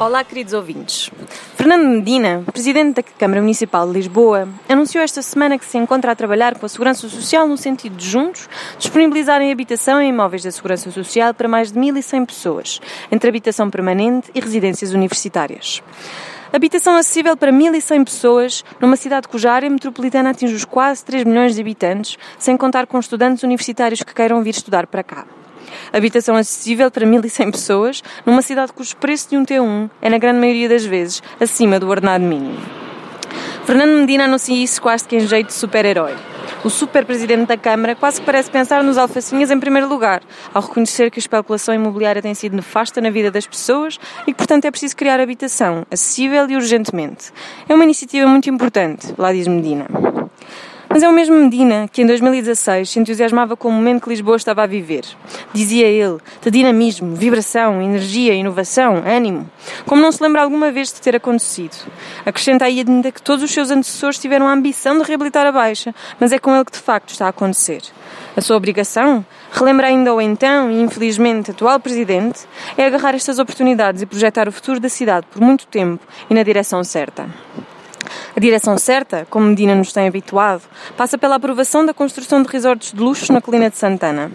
Olá, queridos ouvintes. Fernando Medina, presidente da Câmara Municipal de Lisboa, anunciou esta semana que se encontra a trabalhar com a Segurança Social no sentido de juntos disponibilizarem habitação em imóveis da Segurança Social para mais de 1.100 pessoas, entre habitação permanente e residências universitárias. Habitação acessível para 1.100 pessoas numa cidade cuja área metropolitana atinge os quase 3 milhões de habitantes, sem contar com estudantes universitários que queiram vir estudar para cá. Habitação acessível para 1.100 pessoas numa cidade cujo preço de um T1 é, na grande maioria das vezes, acima do ordenado mínimo. Fernando Medina anuncia isso quase que em jeito de super-herói. O super-presidente da Câmara quase que parece pensar nos alfacinhas em primeiro lugar, ao reconhecer que a especulação imobiliária tem sido nefasta na vida das pessoas e que, portanto, é preciso criar habitação, acessível e urgentemente. É uma iniciativa muito importante, lá diz Medina. Mas é o mesmo Medina que em 2016 se entusiasmava com o momento que Lisboa estava a viver. Dizia ele, de dinamismo, vibração, energia, inovação, ânimo. Como não se lembra alguma vez de ter acontecido. Acrescenta aí ainda que todos os seus antecessores tiveram a ambição de reabilitar a Baixa, mas é com ele que de facto está a acontecer. A sua obrigação, relembra ainda o então e infelizmente atual Presidente, é agarrar estas oportunidades e projetar o futuro da cidade por muito tempo e na direção certa. A direção certa, como Medina nos tem habituado, passa pela aprovação da construção de resorts de luxo na colina de Santana.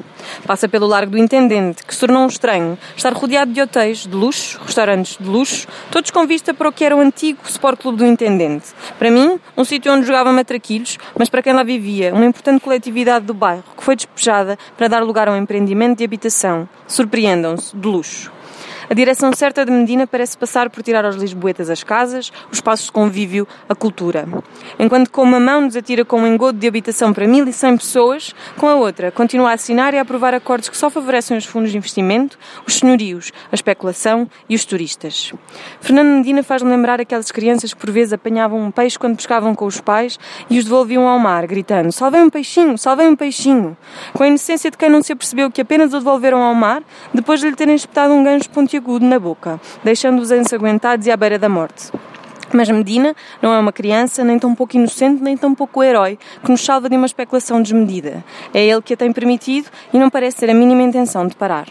Passa pelo Largo do Intendente, que se tornou um estranho estar rodeado de hotéis de luxo, restaurantes de luxo, todos com vista para o que era o antigo Sport Clube do Intendente. Para mim, um sítio onde jogavam matraquilhos, mas para quem lá vivia, uma importante coletividade do bairro que foi despejada para dar lugar a um empreendimento de habitação. Surpreendam-se, de luxo. A direção certa de Medina parece passar por tirar aos lisboetas as casas, os espaços de convívio, a cultura. Enquanto com uma mão nos atira com um engodo de habitação para 1.100 pessoas, com a outra continua a assinar e a aprovar acordos que só favorecem os fundos de investimento, os senhorios, a especulação e os turistas. Fernando Medina faz lembrar aquelas crianças que por vezes apanhavam um peixe quando pescavam com os pais e os devolviam ao mar, gritando salvei um peixinho, salvei um peixinho, com a inocência de quem não se apercebeu que apenas o devolveram ao mar depois de lhe terem espetado um gancho pontiagudo agudo na boca, deixando-os ensanguentados e à beira da morte. Mas Medina não é uma criança, nem tão pouco inocente, nem tão pouco herói, que nos salva de uma especulação desmedida. É ele que a tem permitido e não parece ter a mínima intenção de parar.